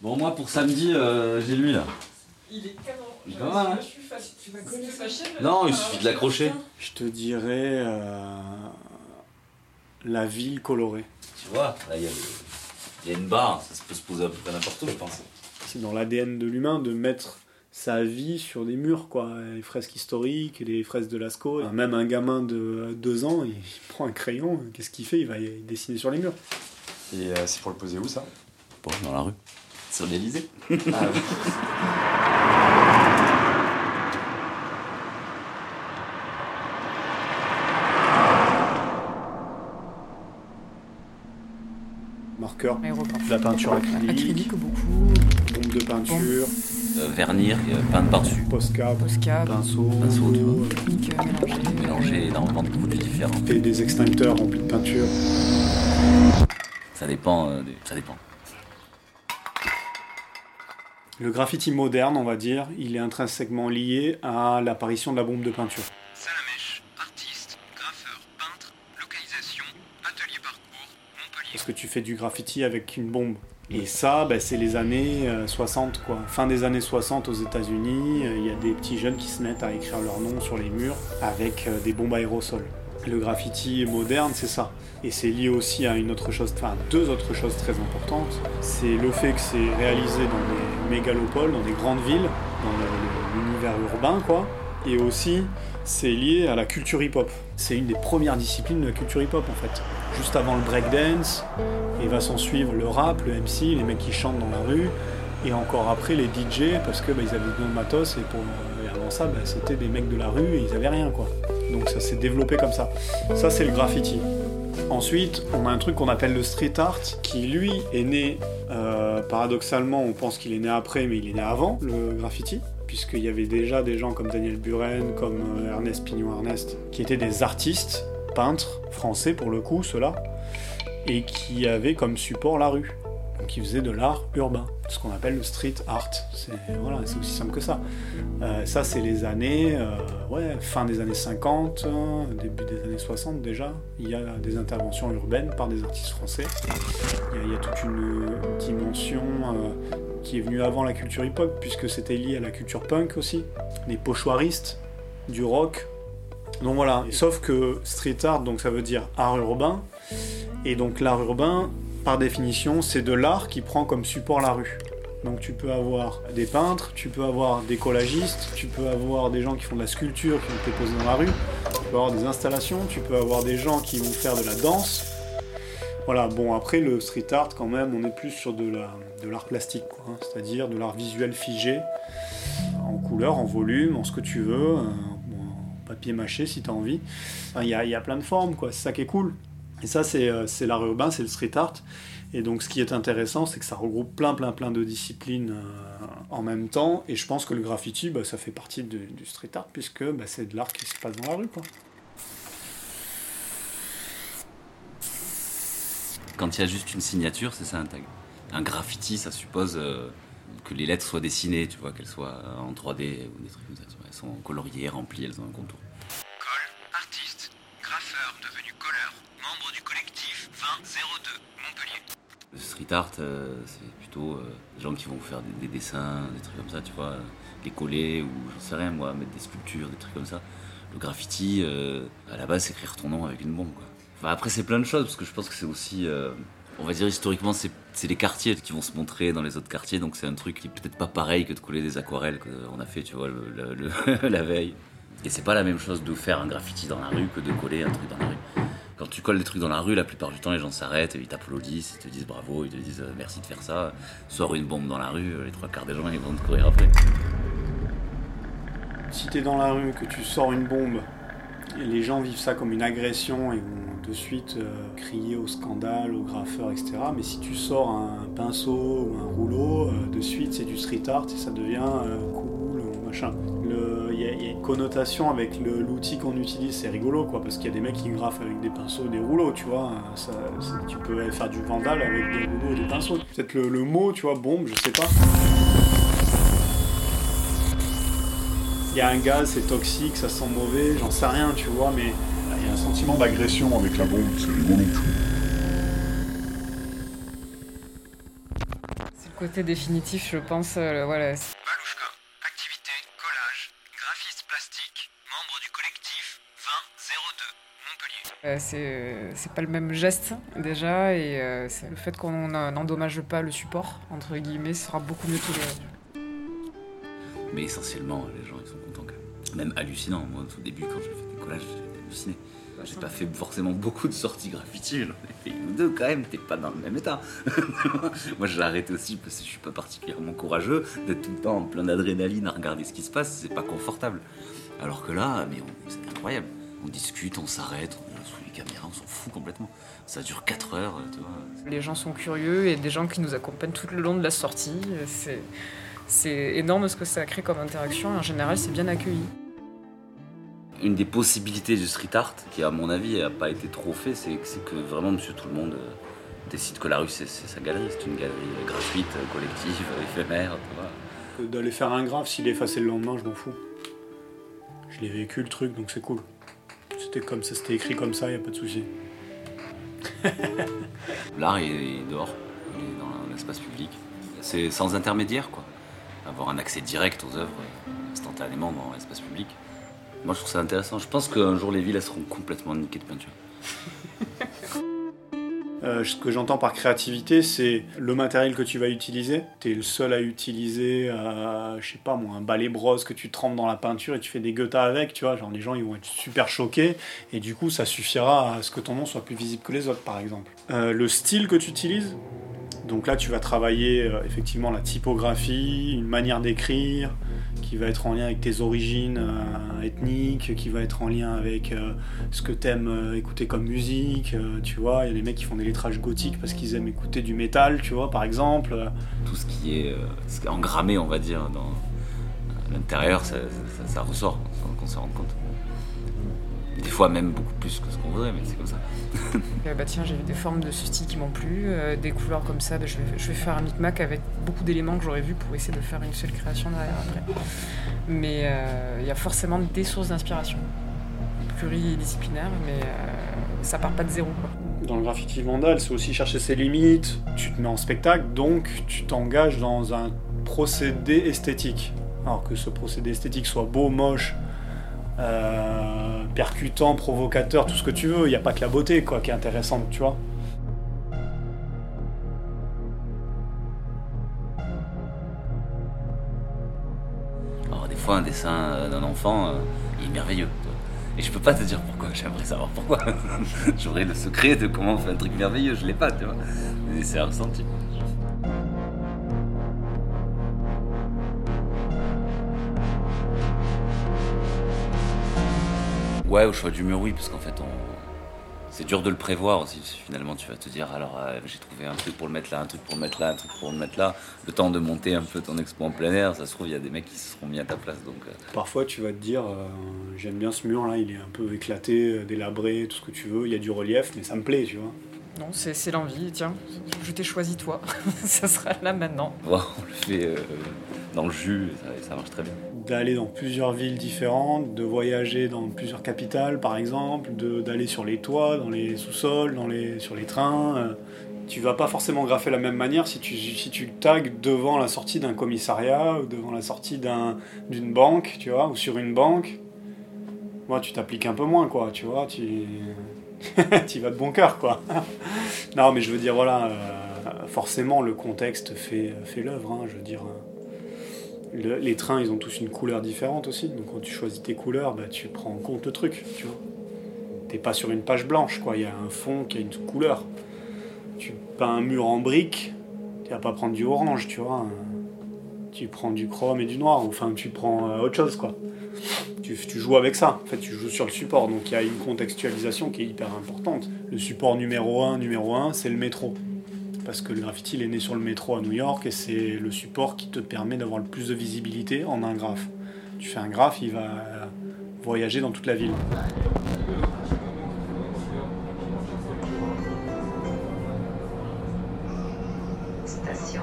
Bon, moi pour samedi, euh, j'ai lui là. Il est canon. Il est pas mal, hein Je suis fâché. Tu m'as connu fâché Non, il suffit de l'accrocher. Je te dirais euh, la ville colorée. Tu vois, là il y, a le- il y a une barre, ça se peut se poser à peu près n'importe où, je pense. C'est dans l'ADN de l'humain de mettre sa vie sur des murs, quoi. Les fresques historiques, les fresques de Lascaux. Même un gamin de deux ans, il prend un crayon, qu'est-ce qu'il fait? Il va y dessiner sur les murs. Et euh, c'est pour le poser où ça? Bon, dans la rue. Sur l'Elysée. Ah oui. Marqueur, la peinture acrylique, Acrylique beaucoup. bombe de peinture, Euh, vernir, euh, peindre par-dessus. Posca, Posca, pinceau, Pinceau, tu vois. technique euh, mélangée. Mélanger énormément de produits différents. et des extincteurs remplis de peinture. Ça dépend, euh, des- ça dépend. Le graffiti moderne, on va dire, il est intrinsèquement lié à l'apparition de la bombe de peinture. Salamèche, artiste, graffeur, peintre, localisation, atelier parcours, Montpellier. Parce que tu fais du graffiti avec une bombe. Et ça, ben, c'est les années euh, 60, quoi. Fin des années 60 aux États-Unis, euh, il y a des petits jeunes qui se mettent à écrire leur nom sur les murs avec euh, des bombes aérosols. Le graffiti moderne, c'est ça. Et c'est lié aussi à une autre chose, enfin deux autres choses très importantes. C'est le fait que c'est réalisé dans des mégalopoles, dans des grandes villes, dans l'univers urbain, quoi. Et aussi, c'est lié à la culture hip-hop. C'est une des premières disciplines de la culture hip-hop, en fait. Juste avant le breakdance, et va s'en suivre le rap, le MC, les mecs qui chantent dans la rue, et encore après les DJ, parce que bah, ils avaient de matos, et avant ça, bah, c'était des mecs de la rue, et ils avaient rien, quoi. Donc ça s'est développé comme ça. Ça, c'est le graffiti. Ensuite, on a un truc qu'on appelle le street art, qui lui est né, euh, paradoxalement, on pense qu'il est né après, mais il est né avant le graffiti, puisqu'il y avait déjà des gens comme Daniel Buren, comme euh, Ernest Pignon-Ernest, qui étaient des artistes, peintres, français pour le coup, ceux-là, et qui avaient comme support la rue. Ils faisaient de l'art urbain, ce qu'on appelle le street art. C'est voilà, aussi simple que ça. Euh, ça, c'est les années, euh, ouais, fin des années 50, hein, début des années 60 déjà. Il y a des interventions urbaines par des artistes français. Il y a, toute une dimension euh, qui est venue avant la culture hip-hop, puisque c'était lié à la culture punk aussi. Les pochoiristes, du rock. Donc voilà. Sauf que street art, donc ça veut dire art urbain. Et donc l'art urbain, par définition, c'est de l'art qui prend comme support la rue. Donc tu peux avoir des peintres, tu peux avoir des collagistes, tu peux avoir des gens qui font de la sculpture qui vont te poser dans la rue, tu peux avoir des installations, tu peux avoir des gens qui vont faire de la danse. Voilà, bon après le street art quand même, on est plus sur de la- de l'art plastique, hein, c'est-à-dire de l'art visuel figé, en couleur, en volume, en ce que tu veux, euh, en papier mâché si tu as envie. Enfin, Il y, a, il y a plein de formes, quoi, c'est ça qui est cool. Et ça, c'est euh, l'art urbain, c'est le street art. Et donc, ce qui est intéressant, c'est que ça regroupe plein, plein, plein de disciplines euh, en même temps. Et je pense que le graffiti, bah, ça fait partie du street art, puisque bah, c'est de l'art qui se passe dans la rue. Quand il y a juste une signature, c'est ça un tag. Un graffiti, ça suppose euh, que les lettres soient dessinées, tu vois, qu'elles soient en 3D ou des trucs comme ça. Elles sont coloriées, remplies, elles ont un contour. Le street art, euh, c'est plutôt euh, des gens qui vont faire des, des dessins, des trucs comme ça, tu vois, les coller ou j'en sais rien, moi, mettre des sculptures, des trucs comme ça. Le graffiti, euh, à la base, c'est écrire ton nom avec une bombe, quoi. Après, c'est plein de choses, parce que je pense que c'est aussi, on va dire historiquement, c'est les quartiers qui vont se montrer dans les autres quartiers, donc c'est un truc qui est peut-être pas pareil que de coller des aquarelles qu'on a fait, tu vois, la veille. Et c'est pas la même chose de faire un graffiti dans la rue que de coller un truc dans la rue. Quand tu colles des trucs dans la rue, la plupart du temps, les gens s'arrêtent, ils t'applaudissent, ils te disent bravo, ils te disent euh, merci de faire ça. Sors une bombe dans la rue, euh, les trois quarts des gens, ils vont te courir après. Si t'es dans la rue, que tu sors une bombe, et les gens vivent ça comme une agression et vont de suite euh, crier au scandale, au graffeur, etc. Mais si tu sors un pinceau ou un rouleau, de suite c'est du street art et ça devient cool, ou machin. Il y, a- une connotation avec l'outil qu'on utilise, c'est rigolo quoi, parce qu'il y a des mecs qui graffent avec des pinceaux et des rouleaux, tu vois. Ça- tu peux faire du vandal avec des rouleaux et des pinceaux. Peut-être le, mot, tu vois, bombe, je sais pas. Il y a un gaz, c'est toxique, ça sent mauvais, j'en sais rien, tu vois, mais il y a un sentiment d'agression avec la bombe, c'est rigolo. tu vois. C'est le Côté définitif, je pense, euh, voilà. C'est c'est pas le même geste déjà et euh, le fait qu'on euh, n'endommage pas le support entre guillemets sera beaucoup mieux toléré. Mais essentiellement, les gens ils sont contents quand même. Même hallucinant. Moi, au début, quand j'ai fait des collages, j'ai halluciné. J'ai pas fait forcément beaucoup de sorties graffiti, j'en ai fait une ou deux quand même, t'es pas dans le même état. Moi j'ai arrêté aussi parce que je suis pas particulièrement courageux d'être tout le temps en plein d'adrénaline à regarder ce qui se passe, c'est pas confortable. Alors que là, mais c'est incroyable. On discute, on s'arrête, on on s'en fout complètement. Ça dure 4 heures, tu vois. Les gens sont curieux et des gens qui nous accompagnent tout le long de la sortie. C'est c'est énorme ce que ça crée comme interaction et en général c'est bien accueilli. Une des possibilités du street art, qui à mon avis n'a pas été trop fait, c'est que- c'est que vraiment Monsieur Tout le Monde euh, décide que la rue c'est c'est sa galerie, c'est une galerie euh, gratuite, euh, collective, euh, éphémère, tu vois. D'aller faire un graphe, s'il est effacé le lendemain, je m'en fous. Je l'ai vécu le truc, donc c'est cool. C'était comme ça, c'était écrit comme ça, y a pas de souci. L'art est, est dehors, il est dans l'espace public. C'est sans intermédiaire, quoi. Avoir un accès direct aux œuvres euh, instantanément dans l'espace public. Moi, je trouve ça intéressant. Je pense qu'un jour, les villes, elles seront complètement niquées de peinture. Euh, ce que j'entends par créativité, c'est le matériel que tu vas utiliser. Tu es le seul à utiliser, euh, je sais pas moi, un balai brosse que tu trempes dans la peinture et tu fais des guettas avec, tu vois. Genre les gens ils vont être super choqués et du coup ça suffira à ce que ton nom soit plus visible que les autres par exemple. Euh, le style que tu utilises, donc là tu vas travailler euh, effectivement la typographie, une manière d'écrire qui va être en lien avec tes origines euh, ethniques, qui va être en lien avec euh, ce que t'aimes écouter comme musique, tu vois. Il y a des mecs qui font des lettrages gothiques parce qu'ils aiment écouter du métal, tu vois, par exemple. Tout ce qui est, engrammé, on va dire, dans l'intérieur, ça ressort sans qu'on se rende compte. Des fois, même beaucoup plus que ce qu'on voudrait, mais c'est comme ça. Euh, bah tiens, j'ai vu des formes de ce style qui m'ont plu, euh, des couleurs comme ça, bah, je, vais, je vais faire un micmac avec beaucoup d'éléments que j'aurais vus pour essayer de faire une seule création derrière après. Mais euh, il y a forcément des sources d'inspiration, pluridisciplinaires, mais euh, ça part pas de zéro. Quoi. Dans le graffiti vandal, c'est aussi chercher ses limites. Tu te mets en spectacle, donc tu t'engages dans un procédé esthétique. Alors que ce procédé esthétique soit beau, moche, euh, percutant, provocateur, tout ce que tu veux, il n'y a pas que la beauté quoi, qui est intéressante, tu vois. Alors, des fois, un dessin euh, d'un enfant, euh, il est merveilleux. Et je peux pas te dire pourquoi, j'aimerais savoir pourquoi. J'aurais le secret de comment on fait un truc merveilleux, je l'ai pas, tu vois. Mais c'est un ressenti. Ouais, au choix du mur, oui, parce qu'en fait, on... c'est dur de le prévoir aussi. Finalement, tu vas te dire, alors euh, j'ai trouvé un truc pour le mettre là, un truc pour le mettre là, un truc pour le mettre là. Le temps de monter un peu ton expo en plein air, ça se trouve, il y a des mecs qui se seront mis à ta place. Donc, euh, Parfois, tu vas te dire, euh, j'aime bien ce mur là, il est un peu éclaté, délabré, tout ce que tu veux, il y a du relief, mais ça me plaît, tu vois. Non, c'est c'est l'envie, tiens, je t'ai choisi toi, ça sera là maintenant. voilà, on le fait euh, dans le jus, ça, marche très bien. d'aller dans plusieurs villes différentes, de voyager dans plusieurs capitales par exemple, d'aller sur les toits, dans les sous-sols, les, sur les trains. euh. Tu vas pas forcément graffer la même manière si tu, si tu tags devant la sortie d'un commissariat ou devant la sortie d'un- d'une banque, tu vois, ou sur une banque. Moi, tu t'appliques un peu moins, quoi, tu vois, tu tu vas de bon cœur, quoi. non, mais je veux dire, voilà, euh, forcément, le contexte fait, fait l'œuvre, hein, je veux dire. Le- les trains, ils ont tous une couleur différente aussi. Donc quand tu choisis tes couleurs, bah, tu prends en compte le truc, tu vois. T'es pas sur une page blanche. Il y a un fond qui a une couleur. Tu peins un mur en brique, tu vas pas prendre du orange, tu vois. Tu prends du chrome et du noir. Enfin, tu prends euh, autre chose, quoi. Tu, tu joues avec ça. En fait, tu joues sur le support. Donc il y a une contextualisation qui est hyper importante. Le support numéro 1, numéro 1, c'est le métro parce que le graffiti il est né sur le métro à New York et c'est le support qui te permet d'avoir le plus de visibilité en un graphe. Tu fais un graphe, il va voyager dans toute la ville. Station.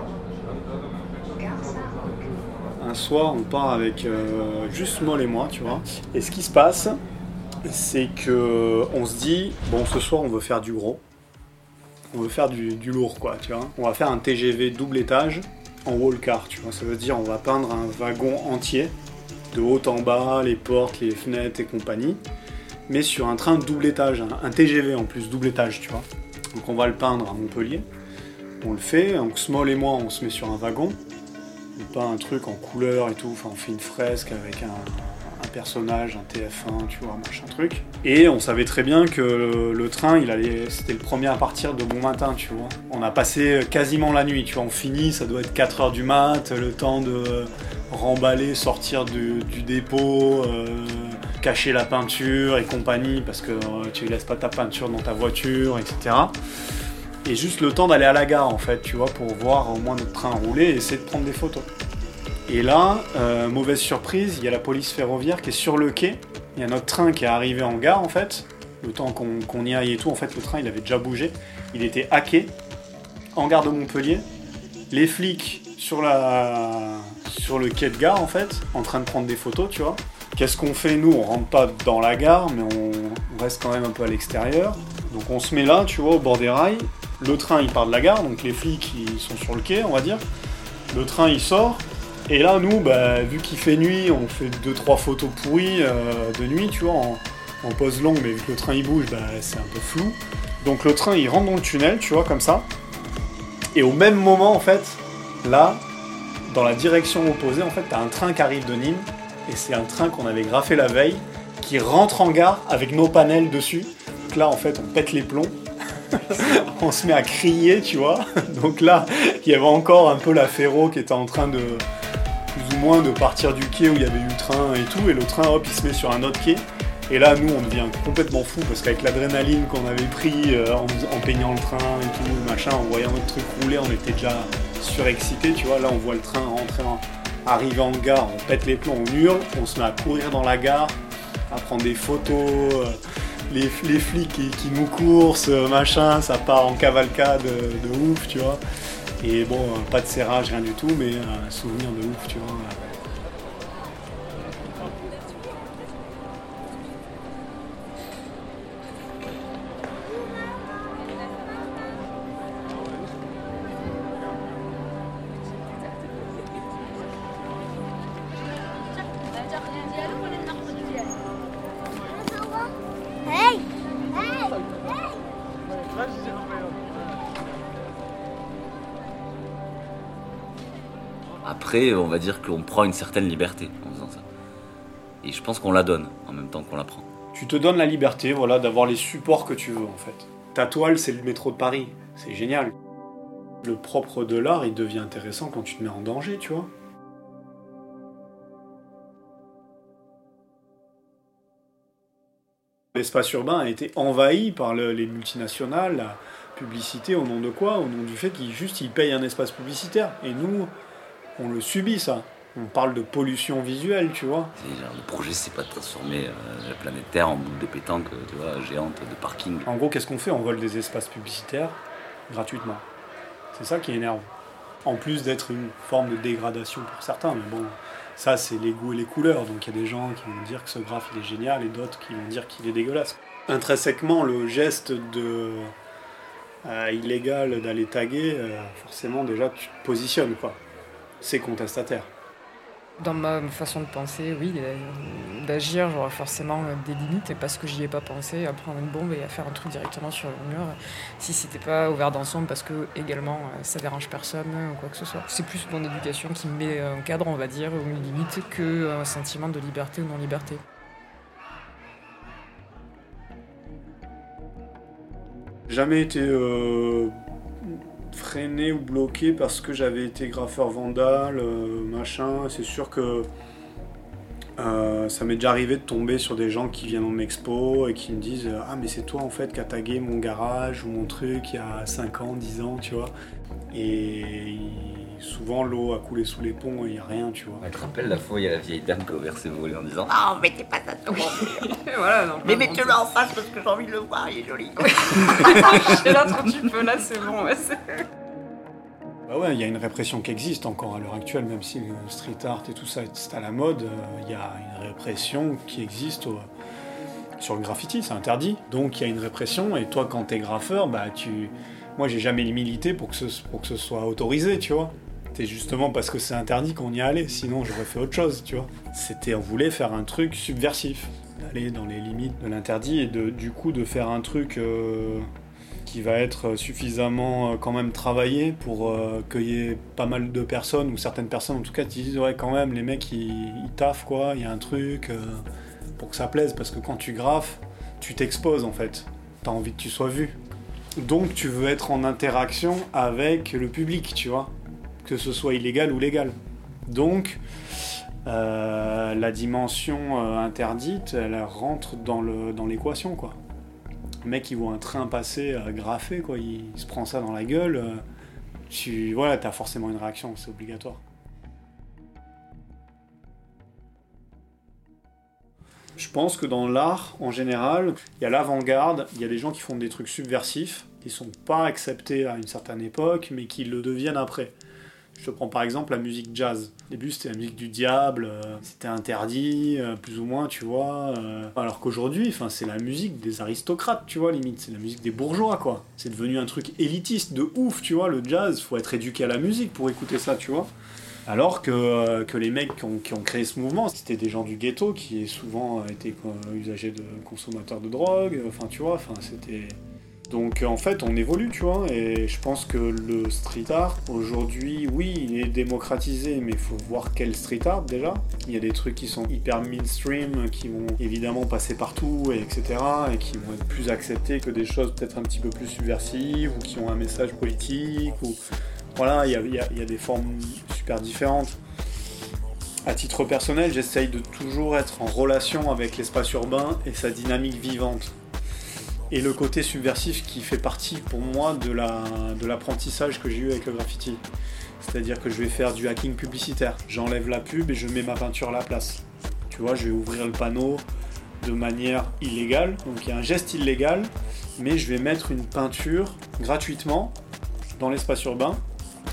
Un soir, on part avec euh, juste Moll et moi, tu vois. Et ce qui se passe, c'est que on se dit, bon, ce soir, on veut faire du gros. On veut faire du, lourd, quoi, tu vois. On va faire un TGV double étage en wall car, tu vois. Ça veut dire on va peindre un wagon entier, de haut en bas, les portes, les fenêtres et compagnie, mais sur un train double étage, un, un TGV en plus, double étage, tu vois. Donc on va le peindre à Montpellier. On le fait, donc Small et moi, on se met sur un wagon. On peint un truc en couleur et tout, enfin on fait une fresque avec un personnage, un TF1, tu vois, machin truc. Et on savait très bien que le, train, il allait, c'était le premier à partir de bon matin, tu vois. On a passé quasiment la nuit, tu vois. On finit, ça doit être 4h du mat, le temps de remballer, sortir du, du dépôt, euh, cacher la peinture et compagnie, parce que euh, tu laisses pas ta peinture dans ta voiture, etc. Et juste le temps d'aller à la gare, en fait, tu vois, pour voir au moins notre train rouler et essayer de prendre des photos. Et là, euh, mauvaise surprise, il y a la police ferroviaire qui est sur le quai. Il y a notre train qui est arrivé en gare en fait. Le temps qu'on y aille et tout, en fait, le train il avait déjà bougé. Il était hacké en gare de Montpellier. Les flics sur, le quai de gare en fait, en train de prendre des photos, tu vois. Qu'est-ce qu'on fait nous? On rentre pas dans la gare, mais on reste quand même un peu à l'extérieur. Donc on se met là, tu vois, au bord des rails. Le train il part de la gare, donc les flics ils sont sur le quai, on va dire. Le train il sort, et là, nous, bah, vu qu'il fait nuit, on fait 2-3 photos pourries euh, de nuit, tu vois, en, en pose longue, mais vu que le train il bouge, bah, c'est un peu flou. Donc le train il rentre dans le tunnel, tu vois, comme ça. Et au même moment, en fait, là, dans la direction opposée, en fait, t'as un train qui arrive de Nîmes, et c'est un train qu'on avait graffé la veille, qui rentre en gare avec nos panels dessus. Donc là, en fait, on pète les plombs. on se met à crier, tu vois. Donc là, il y avait encore un peu la ferro qui était en train de, moins de partir du quai où il y avait eu le train et tout, et le train hop il se met sur un autre quai. Et là nous on devient complètement fou parce qu'avec l'adrénaline qu'on avait pris euh, en, peignant le train et tout, machin, en voyant notre truc rouler, on était déjà surexcité, tu vois. Là on voit le train rentrer en, arriver en gare, on pète les plombs, on hurle, on se met à courir dans la gare, à prendre des photos. euh, les, les flics qui, nous coursent, euh, machin, ça part en cavalcade euh, de ouf, tu vois. Et bon, pas de serrage, rien du tout, mais un souvenir de ouf, tu vois. Après, on va dire qu'on prend une certaine liberté en faisant ça. Et je pense qu'on la donne en même temps qu'on la prend. Tu te donnes la liberté, voilà, d'avoir les supports que tu veux, en fait. Ta toile, c'est le métro de Paris. C'est génial. Le propre de l'art, il devient intéressant quand tu te mets en danger, tu vois. L'espace urbain a été envahi par le- les multinationales, la publicité, au nom de quoi? Au nom du fait qu'ils juste ils payent un espace publicitaire. Et nous, on le subit ça. On parle de pollution visuelle, tu vois. Genre, le projet, c'est pas de transformer euh, la planète Terre en boule de pétanque, euh, tu vois, géante de parking. En gros, qu'est-ce qu'on fait? On vole des espaces publicitaires gratuitement. C'est ça qui énerve. En plus d'être une forme de dégradation pour certains, mais bon, ça c'est les goûts et les couleurs. Donc il y a des gens qui vont dire que ce graphe il est génial et d'autres qui vont dire qu'il est dégueulasse. Intrinsèquement, le geste de euh, illégal d'aller taguer, euh, forcément déjà tu te positionnes quoi. C'est contestataire. Dans ma façon de penser, oui, euh, d'agir, j'aurais forcément euh, des limites, et parce que j'y ai pas pensé, à prendre une bombe et à faire un truc directement sur le mur, si c'était pas ouvert d'ensemble, parce que également euh, ça dérange personne ou quoi que ce soit. C'est plus mon éducation qui me met un cadre, on va dire, ou une limite, que un sentiment de liberté ou non-liberté. jamais été euh, freiné ou bloqué parce que j'avais été graffeur vandale, euh, machin. C'est sûr que euh, ça m'est déjà arrivé de tomber sur des gens qui viennent en expo et qui me disent Ah, mais c'est toi en fait qui as tagué mon garage ou mon truc il y a 5 ans, 10 ans, tu vois. Et souvent l'eau a coulé sous les ponts et il n'y a rien, tu vois. Tu te rappelles la fois, il y a la vieille dame qui a ouvert ses volets en disant Ah, mettez pas ça sur mon voilà, Mais mettez-le en face parce que j'ai envie de le voir, il est joli. Et là, quand tu peux, là, c'est bon. ouais, Bah ouais, il y a une répression qui existe encore à l'heure actuelle, même si le street art et tout ça c'est à la mode, euh, il y a une répression qui existe au- sur le graffiti, c'est interdit. Donc il y a une répression, et toi quand t'es graffeur, bah tu. Moi j'ai jamais milité pour que, ce, pour que ce soit autorisé, tu vois. C'est justement parce que c'est interdit qu'on y allait, sinon j'aurais fait autre chose, tu vois. C'était, on voulait faire un truc subversif, d'aller dans les limites de l'interdit et de, du coup de faire un truc euh, qui va être suffisamment euh, quand même travaillé pour euh, qu'il y ait pas mal de personnes, ou certaines personnes en tout cas, qui disent ouais quand même les mecs ils, ils taffent quoi, il y a un truc pour que ça plaise, parce que quand tu graffes, tu t'exposes en fait, t'as envie que tu sois vu. Donc tu veux être en interaction avec le public, tu vois, que ce soit illégal ou légal. Donc euh, la dimension euh, interdite, elle rentre dans le dans l'équation quoi. Le mec il voit un train passer euh, graffé quoi, il, se prend ça dans la gueule. tu voilà, t'as forcément une réaction, c'est obligatoire. Je pense que dans l'art, en général, il y a l'avant-garde, il y a des gens qui font des trucs subversifs, qui sont pas acceptés à une certaine époque, mais qui le deviennent après. Je prends par exemple la musique jazz. Au début, c'était la musique du diable, euh, c'était interdit, euh, plus ou moins, tu vois. euh, alors qu'aujourd'hui, c'est la musique des aristocrates, tu vois, limite. C'est la musique des bourgeois, quoi. C'est devenu un truc élitiste de ouf, tu vois. Le jazz, faut être éduqué à la musique pour écouter ça, tu vois. Alors que, les mecs qui ont, qui créé ce mouvement, c'était des gens du ghetto qui souvent étaient usagers de consommateurs de drogue, enfin tu vois, enfin c'était... Donc en fait on évolue, tu vois, et je pense que le street art, aujourd'hui, oui, il est démocratisé, mais il faut voir quel street art déjà. Il y a des trucs qui sont hyper mainstream, qui vont évidemment passer partout, et etc., et qui vont être plus acceptés que des choses peut-être un petit peu plus subversives, ou qui ont un message politique, ou... Voilà, il y a, y a des formes super différentes. À titre personnel, j'essaye de toujours être en relation avec l'espace urbain et sa dynamique vivante. Et le côté subversif qui fait partie pour moi de la- de l'apprentissage que j'ai eu avec le graffiti. C'est-à-dire que je vais faire du hacking publicitaire. J'enlève la pub et je mets ma peinture à la place. Tu vois, je vais ouvrir le panneau de manière illégale. Donc il y a un geste illégal, mais je vais mettre une peinture gratuitement dans l'espace urbain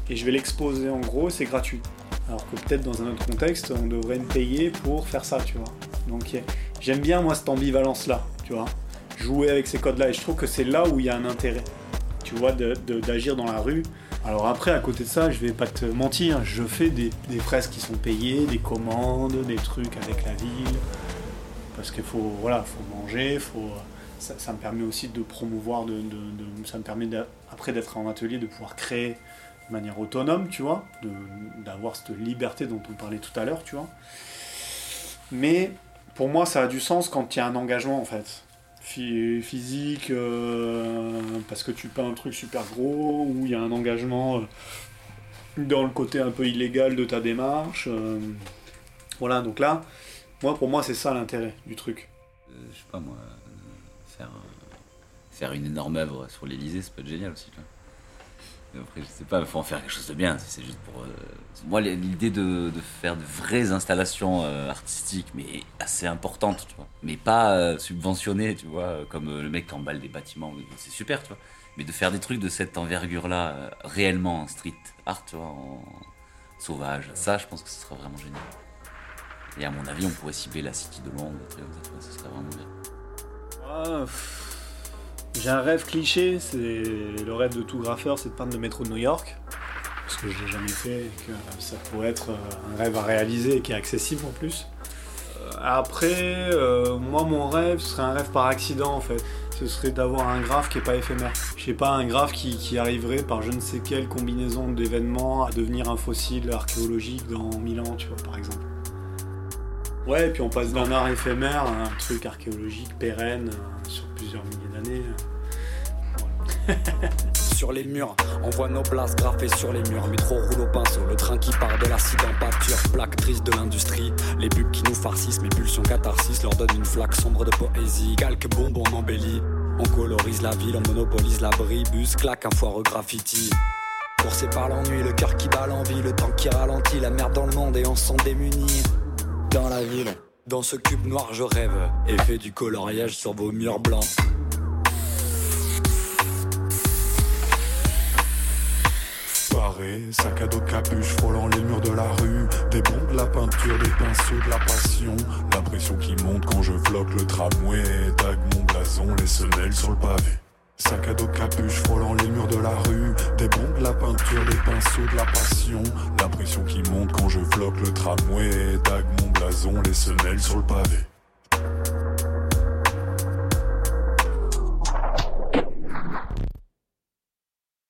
et je vais l'exposer en gros, c'est gratuit. Alors que peut-être dans un autre contexte, on devrait me payer pour faire ça, tu vois. Donc j'aime bien moi cette ambivalence-là, tu vois. Jouer avec ces codes-là, et je trouve que c'est là où il y a un intérêt, tu vois, d'agir dans la rue. Alors après, à côté de ça, je vais pas te mentir, je fais des, des fresques qui sont payées, des commandes, des trucs avec la ville, parce qu'il faut, voilà, faut manger, faut... Ça, me permet aussi de promouvoir, de, ça me permet après d'être en atelier, de pouvoir créer de manière autonome, tu vois, d'avoir cette liberté dont on parlait tout à l'heure, tu vois. Mais pour moi, ça a du sens quand il y a un engagement, en fait. Phy- Physique, euh, parce que tu peins un truc super gros, ou il y a un engagement euh, dans le côté un peu illégal de ta démarche. euh, voilà, donc là, moi, pour moi, c'est ça l'intérêt du truc. Je sais pas moi, faire, faire une énorme œuvre sur l'Elysée, ça peut être génial aussi. Après, je sais pas, il faut en faire quelque chose de bien. C'est juste pour. euh, Moi, l'idée de, faire de vraies installations euh, artistiques, mais assez importantes, tu vois. Mais pas euh, subventionnées, tu vois, comme le mec qui emballe des bâtiments, c'est super, tu vois. Mais de faire des trucs de cette envergure-là, réellement en street art, tu vois, en sauvage, ça, je pense que ce sera vraiment génial. Et à mon avis, on pourrait cibler la City de Londres, tu ce serait vraiment bien. Ah, J'ai un rêve cliché, c'est le rêve de tout graffeur, c'est de peindre le métro de New York. Parce que je l'ai jamais fait que ça pourrait être euh, un rêve à réaliser et qui est accessible en plus. Euh, Après, euh, moi mon rêve, ce serait un rêve par accident en fait. Ce serait d'avoir un graphe qui est pas éphémère. Je sais pas, un graphe qui, arriverait par je ne sais quelle combinaison d'événements à devenir un fossile archéologique dans 1000 ans, tu vois, par exemple. Ouais, et puis on passe d'un art éphémère à un truc archéologique pérenne euh, Sur les murs, on voit nos places graffées sur les murs. Métro roule au pinceau, le train qui part de l'acide en pâture. Plaque triste de l'industrie, les pubs qui nous farcissent. Mes pulsions catharsis leur donnent une flaque sombre de poésie. Calque bonbon on embellit. On colorise la ville, on monopolise l'abri. Bus claque un foireux graffiti. Coursé par l'ennui, le cœur qui bat l'envie, le temps qui ralentit, la merde dans le monde et on s'en démunit. Dans la ville, dans ce cube noir, je rêve. Et fais du coloriage sur vos murs blancs. Soirée, sac à dos capuche frôlant les murs de la rue Des bombes, de la peinture, des pinceaux, de la passion La pression qui monte quand je floque le tramway Tag mon blason, les semelles sur le pavé Sac à dos capuche frôlant les murs de la rue. Des bombes, de la peinture, des pinceaux, de la passion. La pression qui monte quand je floque le tramway. Dague mon blason, les semelles sur le pavé